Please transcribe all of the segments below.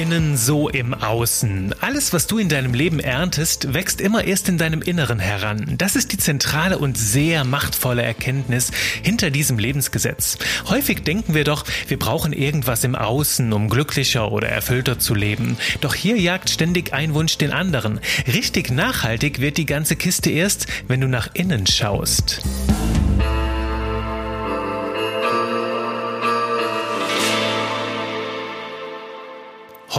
Innen so im Außen. Alles, was du in deinem Leben erntest, wächst immer erst in deinem Inneren heran. Das ist die zentrale und sehr machtvolle Erkenntnis hinter diesem Lebensgesetz. Häufig denken wir doch, wir brauchen irgendwas im Außen, um glücklicher oder erfüllter zu leben. Doch hier jagt ständig ein Wunsch den anderen. Richtig nachhaltig wird die ganze Kiste erst, wenn du nach innen schaust.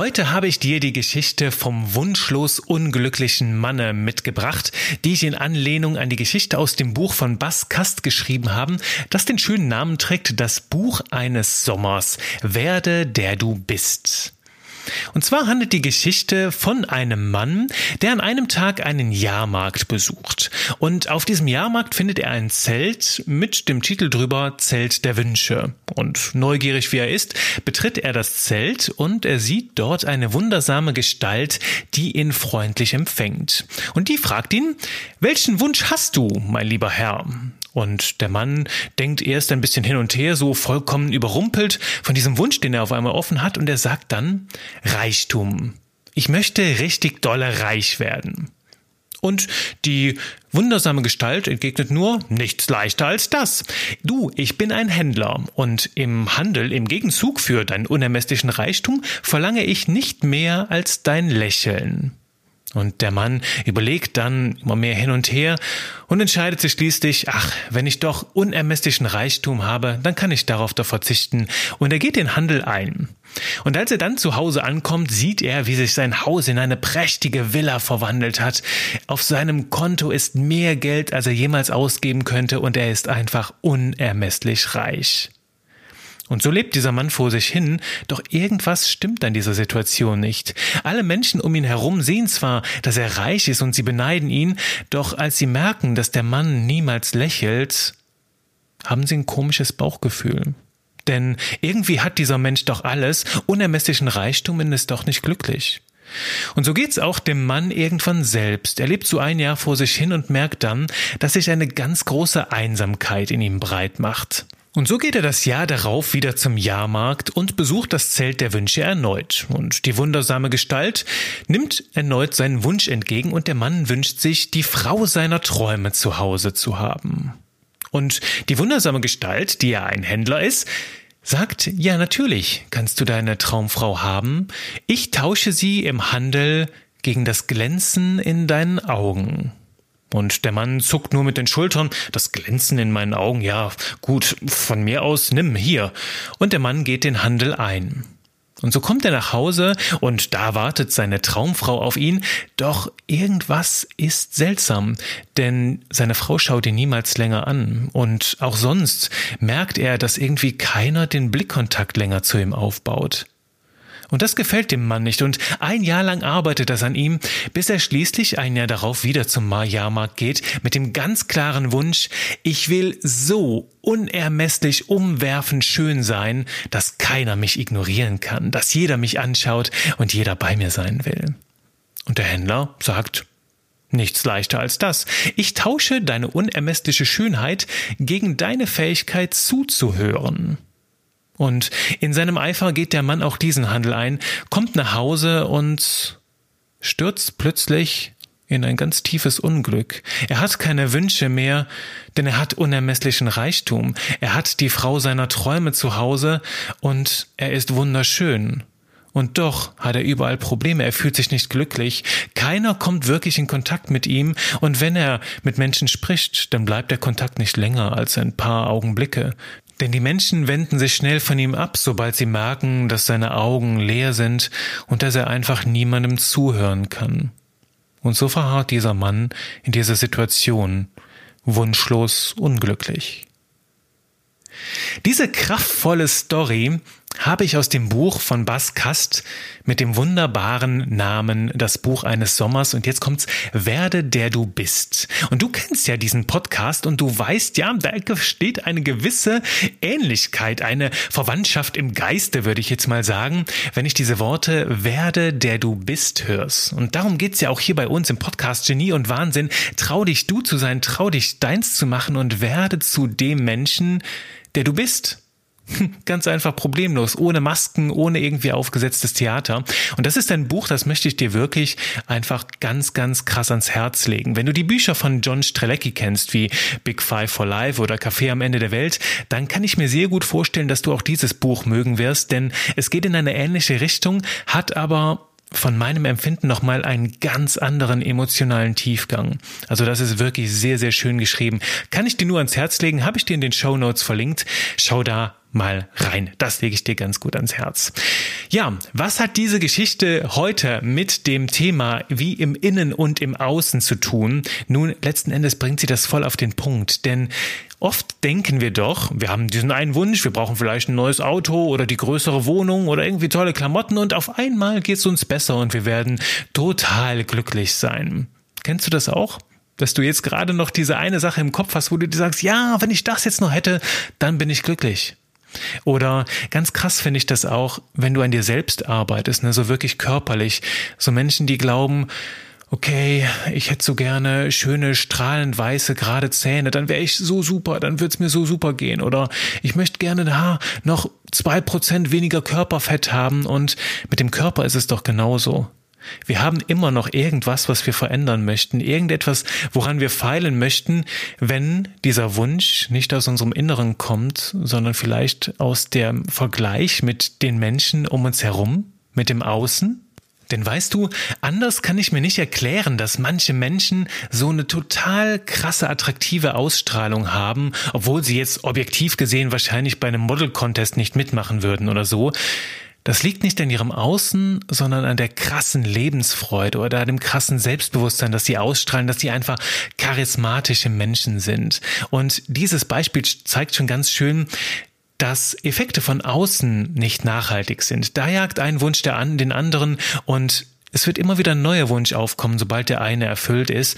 Heute habe ich dir die Geschichte vom wunschlos unglücklichen Manne mitgebracht, die ich in Anlehnung an die Geschichte aus dem Buch von Bas Kast geschrieben habe, das den schönen Namen trägt Das Buch eines Sommers. Werde der du bist. Und zwar handelt die Geschichte von einem Mann, der an einem Tag einen Jahrmarkt besucht. Und auf diesem Jahrmarkt findet er ein Zelt mit dem Titel drüber Zelt der Wünsche. Und neugierig wie er ist, betritt er das Zelt und er sieht dort eine wundersame Gestalt, die ihn freundlich empfängt. Und die fragt ihn, welchen Wunsch hast du, mein lieber Herr? Und der Mann denkt erst ein bisschen hin und her, so vollkommen überrumpelt von diesem Wunsch, den er auf einmal offen hat, und er sagt dann Reichtum. Ich möchte richtig dolle reich werden. Und die wundersame Gestalt entgegnet nur, nichts leichter als das. Du, ich bin ein Händler und im Handel, im Gegenzug für deinen unermesslichen Reichtum, verlange ich nicht mehr als dein Lächeln. Und der Mann überlegt dann immer mehr hin und her und entscheidet sich schließlich, ach, wenn ich doch unermesslichen Reichtum habe, dann kann ich darauf doch verzichten. Und er geht den Handel ein. Und als er dann zu Hause ankommt, sieht er, wie sich sein Haus in eine prächtige Villa verwandelt hat. Auf seinem Konto ist mehr Geld, als er jemals ausgeben könnte, und er ist einfach unermesslich reich. Und so lebt dieser Mann vor sich hin, doch irgendwas stimmt an dieser Situation nicht. Alle Menschen um ihn herum sehen zwar, dass er reich ist und sie beneiden ihn, doch als sie merken, dass der Mann niemals lächelt, haben sie ein komisches Bauchgefühl. Denn irgendwie hat dieser Mensch doch alles, unermesslichen Reichtum und ist doch nicht glücklich. Und so geht's auch dem Mann irgendwann selbst. Er lebt so ein Jahr vor sich hin und merkt dann, dass sich eine ganz große Einsamkeit in ihm breit macht. Und so geht er das Jahr darauf wieder zum Jahrmarkt und besucht das Zelt der Wünsche erneut. Und die wundersame Gestalt nimmt erneut seinen Wunsch entgegen und der Mann wünscht sich, die Frau seiner Träume zu Hause zu haben. Und die wundersame Gestalt, die ja ein Händler ist, sagt, ja natürlich kannst du deine Traumfrau haben, ich tausche sie im Handel gegen das Glänzen in deinen Augen. Und der Mann zuckt nur mit den Schultern, das Glänzen in meinen Augen, ja, gut, von mir aus, nimm hier. Und der Mann geht den Handel ein. Und so kommt er nach Hause und da wartet seine Traumfrau auf ihn, doch irgendwas ist seltsam, denn seine Frau schaut ihn niemals länger an und auch sonst merkt er, dass irgendwie keiner den Blickkontakt länger zu ihm aufbaut. Und das gefällt dem Mann nicht und ein Jahr lang arbeitet das an ihm, bis er schließlich ein Jahr darauf wieder zum Jahrmarkt geht mit dem ganz klaren Wunsch, ich will so unermesslich umwerfend schön sein, dass keiner mich ignorieren kann, dass jeder mich anschaut und jeder bei mir sein will. Und der Händler sagt, Nichts leichter als das. Ich tausche deine unermessliche Schönheit gegen deine Fähigkeit zuzuhören. Und in seinem Eifer geht der Mann auch diesen Handel ein, kommt nach Hause und stürzt plötzlich in ein ganz tiefes Unglück. Er hat keine Wünsche mehr, denn er hat unermesslichen Reichtum. Er hat die Frau seiner Träume zu Hause und er ist wunderschön. Und doch hat er überall Probleme, er fühlt sich nicht glücklich, keiner kommt wirklich in Kontakt mit ihm, und wenn er mit Menschen spricht, dann bleibt der Kontakt nicht länger als ein paar Augenblicke. Denn die Menschen wenden sich schnell von ihm ab, sobald sie merken, dass seine Augen leer sind und dass er einfach niemandem zuhören kann. Und so verharrt dieser Mann in dieser Situation, wunschlos unglücklich. Diese kraftvolle Story habe ich aus dem Buch von Bas Kast mit dem wunderbaren Namen Das Buch eines Sommers und jetzt kommt's Werde der du bist. Und du kennst ja diesen Podcast und du weißt ja, da steht eine gewisse Ähnlichkeit, eine Verwandtschaft im Geiste, würde ich jetzt mal sagen, wenn ich diese Worte Werde der du bist hörst. Und darum geht's ja auch hier bei uns im Podcast Genie und Wahnsinn. Trau dich du zu sein, trau dich deins zu machen und werde zu dem Menschen, der du bist. Ganz einfach problemlos, ohne Masken, ohne irgendwie aufgesetztes Theater. Und das ist ein Buch, das möchte ich dir wirklich einfach ganz, ganz krass ans Herz legen. Wenn du die Bücher von John Strelecki kennst, wie Big Five for Life oder Café am Ende der Welt, dann kann ich mir sehr gut vorstellen, dass du auch dieses Buch mögen wirst, denn es geht in eine ähnliche Richtung, hat aber von meinem Empfinden nochmal einen ganz anderen emotionalen Tiefgang. Also das ist wirklich sehr, sehr schön geschrieben. Kann ich dir nur ans Herz legen, habe ich dir in den Show Notes verlinkt. Schau da mal rein. Das lege ich dir ganz gut ans Herz. Ja, was hat diese Geschichte heute mit dem Thema wie im Innen und im Außen zu tun? Nun, letzten Endes bringt sie das voll auf den Punkt, denn Oft denken wir doch, wir haben diesen einen Wunsch, wir brauchen vielleicht ein neues Auto oder die größere Wohnung oder irgendwie tolle Klamotten und auf einmal geht es uns besser und wir werden total glücklich sein. Kennst du das auch? Dass du jetzt gerade noch diese eine Sache im Kopf hast, wo du dir sagst, ja, wenn ich das jetzt noch hätte, dann bin ich glücklich. Oder ganz krass finde ich das auch, wenn du an dir selbst arbeitest, ne, so wirklich körperlich. So Menschen, die glauben, okay, ich hätte so gerne schöne, strahlend weiße, gerade Zähne, dann wäre ich so super, dann wird's mir so super gehen. Oder ich möchte gerne da noch zwei Prozent weniger Körperfett haben und mit dem Körper ist es doch genauso. Wir haben immer noch irgendwas, was wir verändern möchten, irgendetwas, woran wir feilen möchten, wenn dieser Wunsch nicht aus unserem Inneren kommt, sondern vielleicht aus dem Vergleich mit den Menschen um uns herum, mit dem Außen. Denn weißt du, anders kann ich mir nicht erklären, dass manche Menschen so eine total krasse, attraktive Ausstrahlung haben, obwohl sie jetzt objektiv gesehen wahrscheinlich bei einem Model Contest nicht mitmachen würden oder so. Das liegt nicht an ihrem Außen, sondern an der krassen Lebensfreude oder dem krassen Selbstbewusstsein, dass sie ausstrahlen, dass sie einfach charismatische Menschen sind. Und dieses Beispiel zeigt schon ganz schön, dass Effekte von außen nicht nachhaltig sind. Da jagt ein Wunsch der an den anderen und es wird immer wieder ein neuer Wunsch aufkommen, sobald der eine erfüllt ist.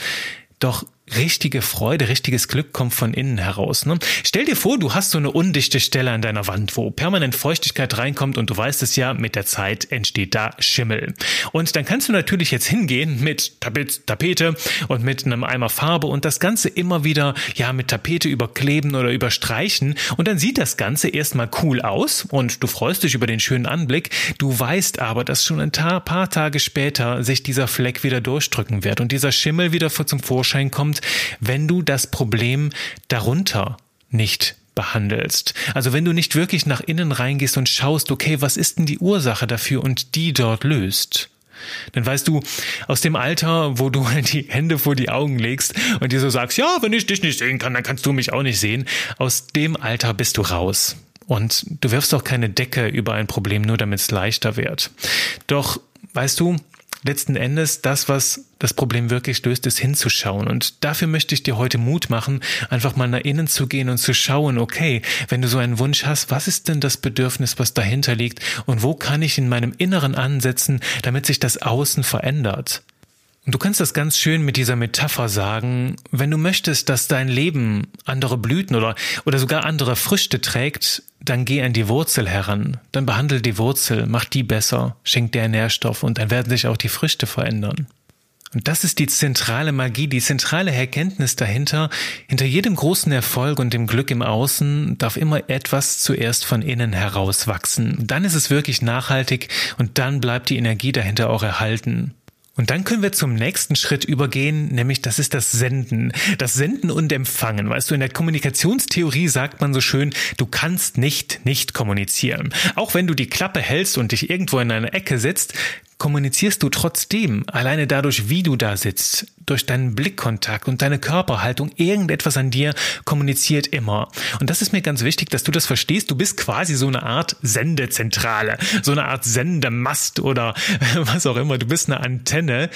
Doch richtige Freude, richtiges Glück kommt von innen heraus. Ne? Stell dir vor, du hast so eine undichte Stelle an deiner Wand, wo permanent Feuchtigkeit reinkommt und du weißt es ja, mit der Zeit entsteht da Schimmel. Und dann kannst du natürlich jetzt hingehen mit Tapete und mit einem Eimer Farbe und das Ganze immer wieder ja mit Tapete überkleben oder überstreichen und dann sieht das Ganze erstmal cool aus und du freust dich über den schönen Anblick. Du weißt aber, dass schon ein paar Tage später sich dieser Fleck wieder durchdrücken wird und dieser Schimmel wieder zum Vorschein kommt wenn du das Problem darunter nicht behandelst. Also wenn du nicht wirklich nach innen reingehst und schaust, okay, was ist denn die Ursache dafür und die dort löst. Dann weißt du, aus dem Alter, wo du die Hände vor die Augen legst und dir so sagst, ja, wenn ich dich nicht sehen kann, dann kannst du mich auch nicht sehen, aus dem Alter bist du raus. Und du wirfst auch keine Decke über ein Problem, nur damit es leichter wird. Doch, weißt du, letzten Endes das, was das Problem wirklich löst, ist hinzuschauen. Und dafür möchte ich dir heute Mut machen, einfach mal nach innen zu gehen und zu schauen, okay, wenn du so einen Wunsch hast, was ist denn das Bedürfnis, was dahinter liegt und wo kann ich in meinem Inneren ansetzen, damit sich das Außen verändert? Du kannst das ganz schön mit dieser Metapher sagen, wenn du möchtest, dass dein Leben andere Blüten oder, oder sogar andere Früchte trägt, dann geh an die Wurzel heran, dann behandle die Wurzel, mach die besser, schenk der Nährstoff und dann werden sich auch die Früchte verändern. Und das ist die zentrale Magie, die zentrale Erkenntnis dahinter. Hinter jedem großen Erfolg und dem Glück im Außen darf immer etwas zuerst von innen heraus wachsen. Dann ist es wirklich nachhaltig und dann bleibt die Energie dahinter auch erhalten. Und dann können wir zum nächsten Schritt übergehen, nämlich das ist das Senden. Das Senden und Empfangen. Weißt du, in der Kommunikationstheorie sagt man so schön, du kannst nicht nicht kommunizieren. Auch wenn du die Klappe hältst und dich irgendwo in eine Ecke setzt, kommunizierst du trotzdem, alleine dadurch, wie du da sitzt, durch deinen Blickkontakt und deine Körperhaltung, irgendetwas an dir kommuniziert immer. Und das ist mir ganz wichtig, dass du das verstehst. Du bist quasi so eine Art Sendezentrale, so eine Art Sendemast oder was auch immer. Du bist eine Antenne,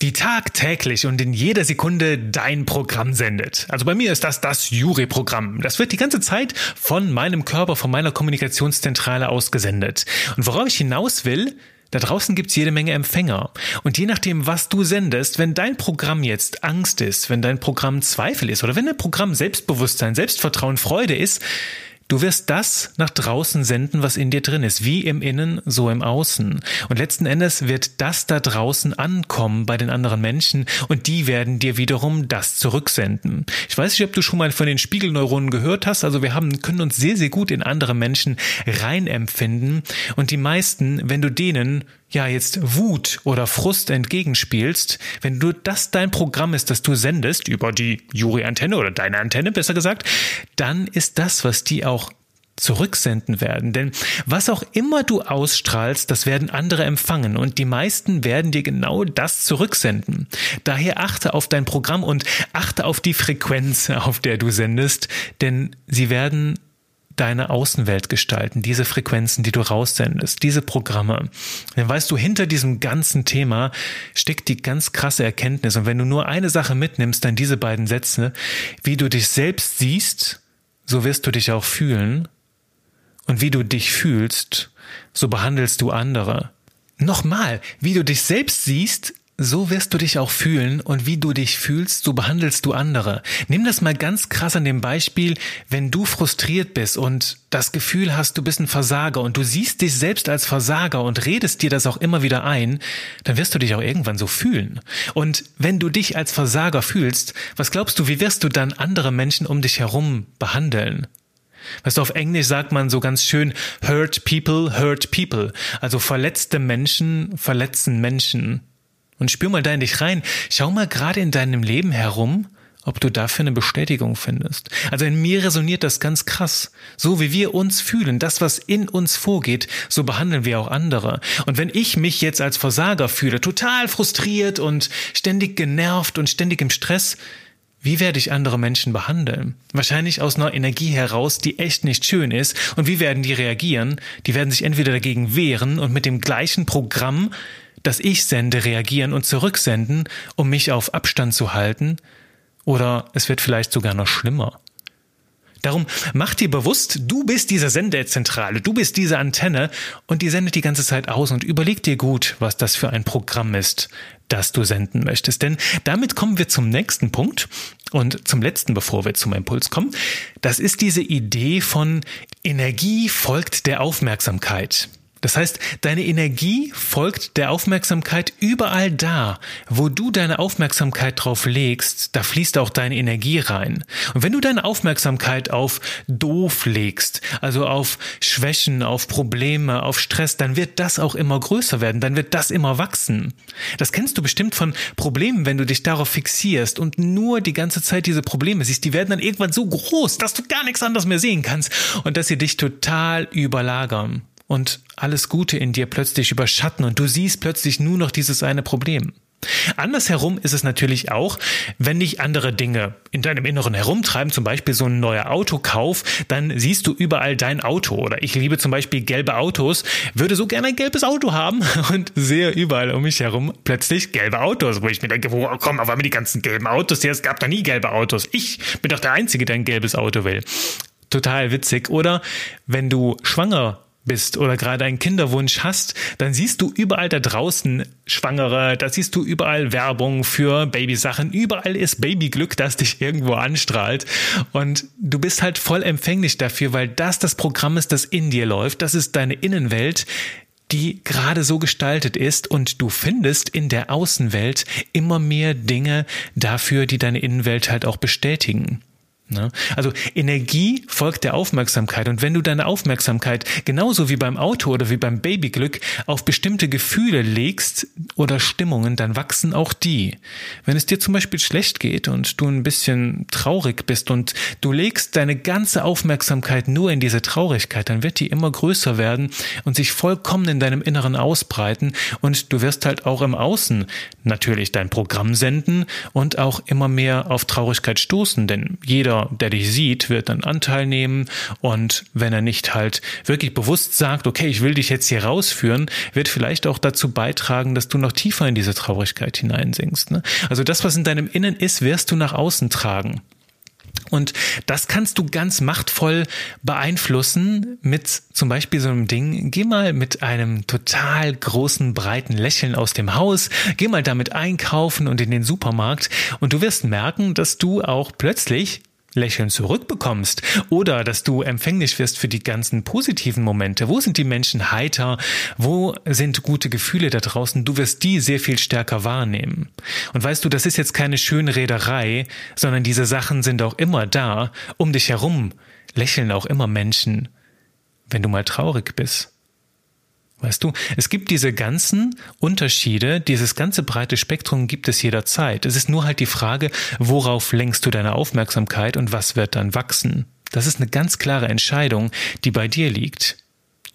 die tagtäglich und in jeder Sekunde dein Programm sendet. Also bei mir ist das das Jury-Programm. Das wird die ganze Zeit von meinem Körper, von meiner Kommunikationszentrale ausgesendet. Und worauf ich hinaus will, da draußen gibt's jede Menge Empfänger. Und je nachdem, was du sendest, wenn dein Programm jetzt Angst ist, wenn dein Programm Zweifel ist oder wenn dein Programm Selbstbewusstsein, Selbstvertrauen, Freude ist, Du wirst das nach draußen senden, was in dir drin ist, wie im Innen, so im Außen. Und letzten Endes wird das da draußen ankommen bei den anderen Menschen und die werden dir wiederum das zurücksenden. Ich weiß nicht, ob du schon mal von den Spiegelneuronen gehört hast. Also wir haben, können uns sehr, sehr gut in andere Menschen reinempfinden und die meisten, wenn du denen ja jetzt Wut oder Frust entgegenspielst, wenn du das dein Programm ist, das du sendest über die Jury-Antenne oder deine Antenne besser gesagt, dann ist das, was die auch zurücksenden werden. Denn was auch immer du ausstrahlst, das werden andere empfangen und die meisten werden dir genau das zurücksenden. Daher achte auf dein Programm und achte auf die Frequenz, auf der du sendest, denn sie werden deine Außenwelt gestalten, diese Frequenzen, die du raussendest, diese Programme. Dann weißt du, hinter diesem ganzen Thema steckt die ganz krasse Erkenntnis. Und wenn du nur eine Sache mitnimmst, dann diese beiden Sätze, wie du dich selbst siehst, so wirst du dich auch fühlen. Und wie du dich fühlst, so behandelst du andere. Nochmal, wie du dich selbst siehst, so wirst du dich auch fühlen und wie du dich fühlst, so behandelst du andere. Nimm das mal ganz krass an dem Beispiel, wenn du frustriert bist und das Gefühl hast, du bist ein Versager und du siehst dich selbst als Versager und redest dir das auch immer wieder ein, dann wirst du dich auch irgendwann so fühlen. Und wenn du dich als Versager fühlst, was glaubst du, wie wirst du dann andere Menschen um dich herum behandeln? Weißt du, auf Englisch sagt man so ganz schön, hurt people, hurt people. Also verletzte Menschen verletzen Menschen. Und spür mal da in dich rein. Schau mal gerade in deinem Leben herum, ob du dafür eine Bestätigung findest. Also in mir resoniert das ganz krass. So wie wir uns fühlen, das, was in uns vorgeht, so behandeln wir auch andere. Und wenn ich mich jetzt als Versager fühle, total frustriert und ständig genervt und ständig im Stress, wie werde ich andere Menschen behandeln? Wahrscheinlich aus einer Energie heraus, die echt nicht schön ist. Und wie werden die reagieren? Die werden sich entweder dagegen wehren und mit dem gleichen Programm das ich sende, reagieren und zurücksenden, um mich auf Abstand zu halten, oder es wird vielleicht sogar noch schlimmer. Darum mach dir bewusst, du bist diese Sendezentrale, du bist diese Antenne und die sendet die ganze Zeit aus und überleg dir gut, was das für ein Programm ist, das du senden möchtest. Denn damit kommen wir zum nächsten Punkt und zum letzten, bevor wir zum Impuls kommen. Das ist diese Idee von Energie folgt der Aufmerksamkeit. Das heißt, deine Energie folgt der Aufmerksamkeit überall da, wo du deine Aufmerksamkeit drauf legst, da fließt auch deine Energie rein. Und wenn du deine Aufmerksamkeit auf doof legst, also auf Schwächen, auf Probleme, auf Stress, dann wird das auch immer größer werden, dann wird das immer wachsen. Das kennst du bestimmt von Problemen, wenn du dich darauf fixierst und nur die ganze Zeit diese Probleme siehst, die werden dann irgendwann so groß, dass du gar nichts anderes mehr sehen kannst und dass sie dich total überlagern und alles Gute in dir plötzlich überschatten und du siehst plötzlich nur noch dieses eine Problem. Andersherum ist es natürlich auch, wenn dich andere Dinge in deinem Inneren herumtreiben, zum Beispiel so ein neuer Autokauf, dann siehst du überall dein Auto. Oder ich liebe zum Beispiel gelbe Autos, würde so gerne ein gelbes Auto haben und sehe überall um mich herum plötzlich gelbe Autos, wo ich mir denke, wo kommen auf einmal die ganzen gelben Autos her? Es gab da nie gelbe Autos. Ich bin doch der Einzige, der ein gelbes Auto will. Total witzig. Oder wenn du schwanger bist oder gerade einen Kinderwunsch hast, dann siehst du überall da draußen Schwangere, da siehst du überall Werbung für Babysachen, überall ist Babyglück, das dich irgendwo anstrahlt. Und du bist halt voll empfänglich dafür, weil das das Programm ist, das in dir läuft, das ist deine Innenwelt, die gerade so gestaltet ist. Und du findest in der Außenwelt immer mehr Dinge dafür, die deine Innenwelt halt auch bestätigen. Ne? Also Energie folgt der Aufmerksamkeit und wenn du deine Aufmerksamkeit genauso wie beim Auto oder wie beim Babyglück auf bestimmte Gefühle legst oder Stimmungen, dann wachsen auch die. Wenn es dir zum Beispiel schlecht geht und du ein bisschen traurig bist und du legst deine ganze Aufmerksamkeit nur in diese Traurigkeit, dann wird die immer größer werden und sich vollkommen in deinem Inneren ausbreiten und du wirst halt auch im Außen natürlich dein Programm senden und auch immer mehr auf Traurigkeit stoßen, denn jeder der dich sieht, wird dann Anteil nehmen und wenn er nicht halt wirklich bewusst sagt, okay, ich will dich jetzt hier rausführen, wird vielleicht auch dazu beitragen, dass du noch tiefer in diese Traurigkeit hineinsinkst. Ne? Also das, was in deinem Innen ist, wirst du nach außen tragen. Und das kannst du ganz machtvoll beeinflussen mit zum Beispiel so einem Ding. Geh mal mit einem total großen, breiten Lächeln aus dem Haus. Geh mal damit einkaufen und in den Supermarkt. Und du wirst merken, dass du auch plötzlich Lächeln zurückbekommst oder dass du empfänglich wirst für die ganzen positiven Momente. Wo sind die Menschen heiter? Wo sind gute Gefühle da draußen? Du wirst die sehr viel stärker wahrnehmen. Und weißt du, das ist jetzt keine schöne Rederei, sondern diese Sachen sind auch immer da. Um dich herum lächeln auch immer Menschen, wenn du mal traurig bist. Weißt du, es gibt diese ganzen Unterschiede, dieses ganze breite Spektrum gibt es jederzeit. Es ist nur halt die Frage, worauf lenkst du deine Aufmerksamkeit und was wird dann wachsen. Das ist eine ganz klare Entscheidung, die bei dir liegt.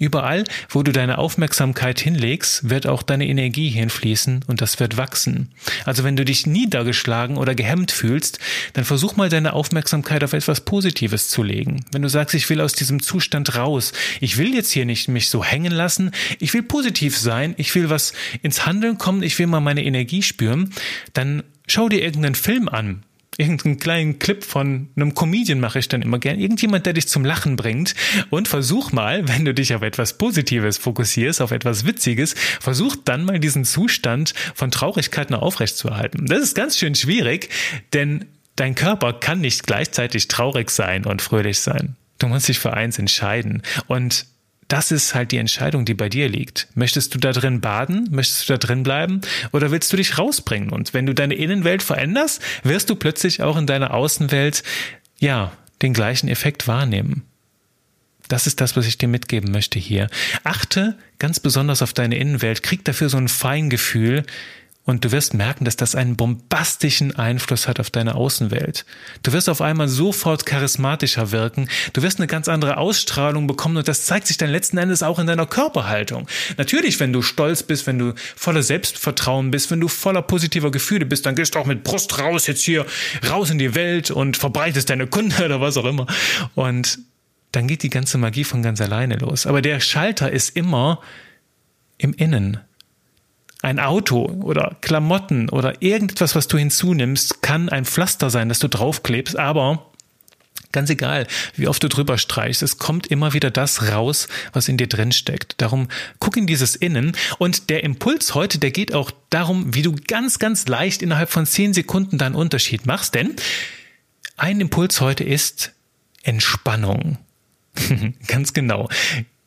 Überall, wo du deine Aufmerksamkeit hinlegst, wird auch deine Energie hinfließen und das wird wachsen. Also wenn du dich niedergeschlagen oder gehemmt fühlst, dann versuch mal deine Aufmerksamkeit auf etwas Positives zu legen. Wenn du sagst, ich will aus diesem Zustand raus, ich will jetzt hier nicht mich so hängen lassen, ich will positiv sein, ich will was ins Handeln kommen, ich will mal meine Energie spüren, dann schau dir irgendeinen Film an, irgendeinen kleinen Clip von einem Comedian mache ich dann immer gern. Irgendjemand, der dich zum Lachen bringt. Und versuch mal, wenn du dich auf etwas Positives fokussierst, auf etwas Witziges, versuch dann mal diesen Zustand von Traurigkeit noch aufrechtzuerhalten. Das ist ganz schön schwierig, denn dein Körper kann nicht gleichzeitig traurig sein und fröhlich sein. Du musst dich für eins entscheiden. Und das ist halt die Entscheidung, die bei dir liegt. Möchtest du da drin baden? Möchtest du da drin bleiben? Oder willst du dich rausbringen? Und wenn du deine Innenwelt veränderst, wirst du plötzlich auch in deiner Außenwelt, ja, den gleichen Effekt wahrnehmen. Das ist das, was ich dir mitgeben möchte hier. Achte ganz besonders auf deine Innenwelt, krieg dafür so ein Feingefühl, und du wirst merken, dass das einen bombastischen Einfluss hat auf deine Außenwelt. Du wirst auf einmal sofort charismatischer wirken. Du wirst eine ganz andere Ausstrahlung bekommen und das zeigt sich dann letzten Endes auch in deiner Körperhaltung. Natürlich, wenn du stolz bist, wenn du voller Selbstvertrauen bist, wenn du voller positiver Gefühle bist, dann gehst du auch mit Brust raus jetzt hier raus in die Welt und verbreitest deine Kunde oder was auch immer. Und dann geht die ganze Magie von ganz alleine los. Aber der Schalter ist immer im Innen. Ein Auto oder Klamotten oder irgendetwas, was du hinzunimmst, kann ein Pflaster sein, das du draufklebst, aber Ganz egal, wie oft du drüber streichst, es kommt immer wieder das raus, was in dir drin steckt. Darum guck in dieses Innen. Und der Impuls heute, der geht auch darum, wie du ganz, ganz leicht innerhalb von zehn Sekunden deinen Unterschied machst. Denn ein Impuls heute ist Entspannung. ganz genau.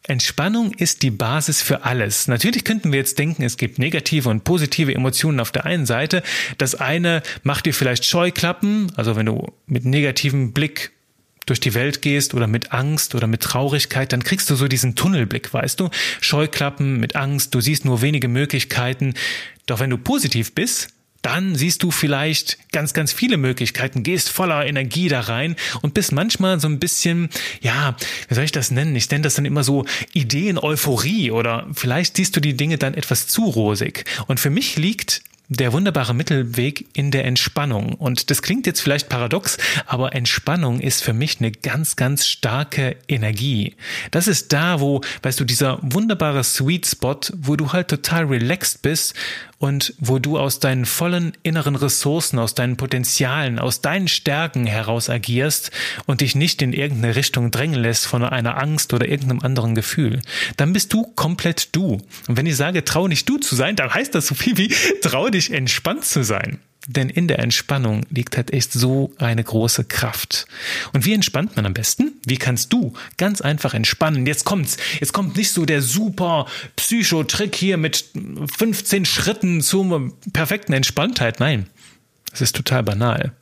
Entspannung ist die Basis für alles. Natürlich könnten wir jetzt denken, es gibt negative und positive Emotionen auf der einen Seite. Das eine macht dir vielleicht Scheuklappen, also wenn du mit negativem Blick durch die Welt gehst oder mit Angst oder mit Traurigkeit, dann kriegst du so diesen Tunnelblick, weißt du? Scheuklappen mit Angst, du siehst nur wenige Möglichkeiten. Doch wenn du positiv bist, dann siehst du vielleicht ganz, ganz viele Möglichkeiten, gehst voller Energie da rein und bist manchmal so ein bisschen, ja, wie soll ich das nennen? Ich nenne das dann immer so Ideen-Euphorie oder vielleicht siehst du die Dinge dann etwas zu rosig. Und für mich liegt der wunderbare Mittelweg in der Entspannung. Und das klingt jetzt vielleicht paradox, aber Entspannung ist für mich eine ganz, ganz starke Energie. Das ist da, wo, weißt du, dieser wunderbare Sweet Spot, wo du halt total relaxed bist und wo du aus deinen vollen inneren Ressourcen, aus deinen Potenzialen, aus deinen Stärken heraus agierst und dich nicht in irgendeine Richtung drängen lässt von einer Angst oder irgendeinem anderen Gefühl, dann bist du komplett du. Und wenn ich sage, trau nicht du zu sein, dann heißt das so viel wie trau dich entspannt zu sein. Denn in der Entspannung liegt halt echt so eine große Kraft. Und wie entspannt man am besten? Wie kannst du ganz einfach entspannen? Jetzt kommt's. Jetzt kommt nicht so der super Psychotrick hier mit 15 Schritten zur perfekten Entspanntheit. Nein. Es ist total banal.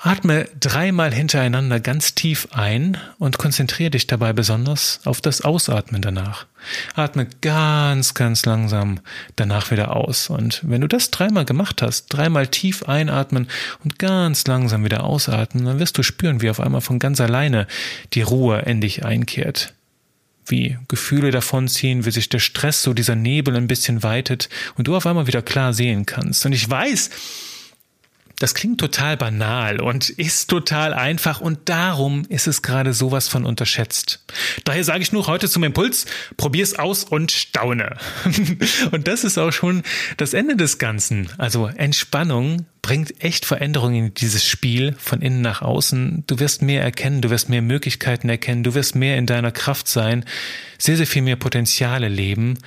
Atme dreimal hintereinander ganz tief ein und konzentriere dich dabei besonders auf das Ausatmen danach. Atme ganz, ganz langsam danach wieder aus. Und wenn du das dreimal gemacht hast, dreimal tief einatmen und ganz langsam wieder ausatmen, dann wirst du spüren, wie auf einmal von ganz alleine die Ruhe in dich einkehrt. Wie Gefühle davonziehen, wie sich der Stress, so dieser Nebel ein bisschen weitet und du auf einmal wieder klar sehen kannst. Und ich weiß, das klingt total banal und ist total einfach und darum ist es gerade sowas von unterschätzt. Daher sage ich nur heute zum Impuls, probier's aus und staune. und das ist auch schon das Ende des Ganzen. Also Entspannung bringt echt Veränderungen in dieses Spiel von innen nach außen. Du wirst mehr erkennen, du wirst mehr Möglichkeiten erkennen, du wirst mehr in deiner Kraft sein, sehr, sehr viel mehr Potenziale leben.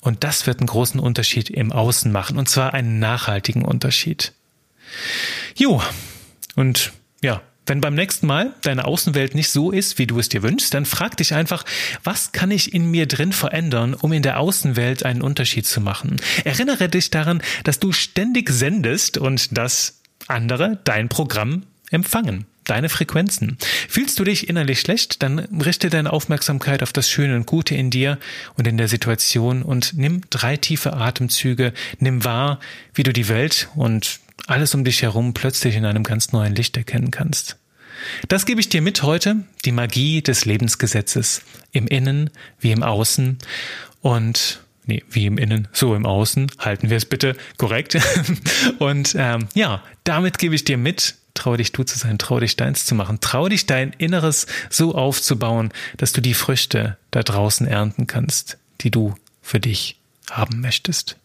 Und das wird einen großen Unterschied im Außen machen, und zwar einen nachhaltigen Unterschied. Jo, und ja, Wenn beim nächsten Mal deine Außenwelt nicht so ist, wie du es dir wünschst, dann frag dich einfach, was kann ich in mir drin verändern, um in der Außenwelt einen Unterschied zu machen? Erinnere dich daran, dass du ständig sendest und dass andere dein Programm empfangen deine Frequenzen. Fühlst du dich innerlich schlecht, dann richte deine Aufmerksamkeit auf das Schöne und Gute in dir und in der Situation und nimm drei tiefe Atemzüge, nimm wahr, wie du die Welt und alles um dich herum plötzlich in einem ganz neuen Licht erkennen kannst. Das gebe ich dir mit heute, die Magie des Lebensgesetzes, im Innen wie im Außen und nee, wie im Innen, so im Außen, halten wir es bitte korrekt. und ähm, ja, damit gebe ich dir mit, Trau dich du zu sein, trau dich deins zu machen, trau dich dein Inneres so aufzubauen, dass du die Früchte da draußen ernten kannst, die du für dich haben möchtest.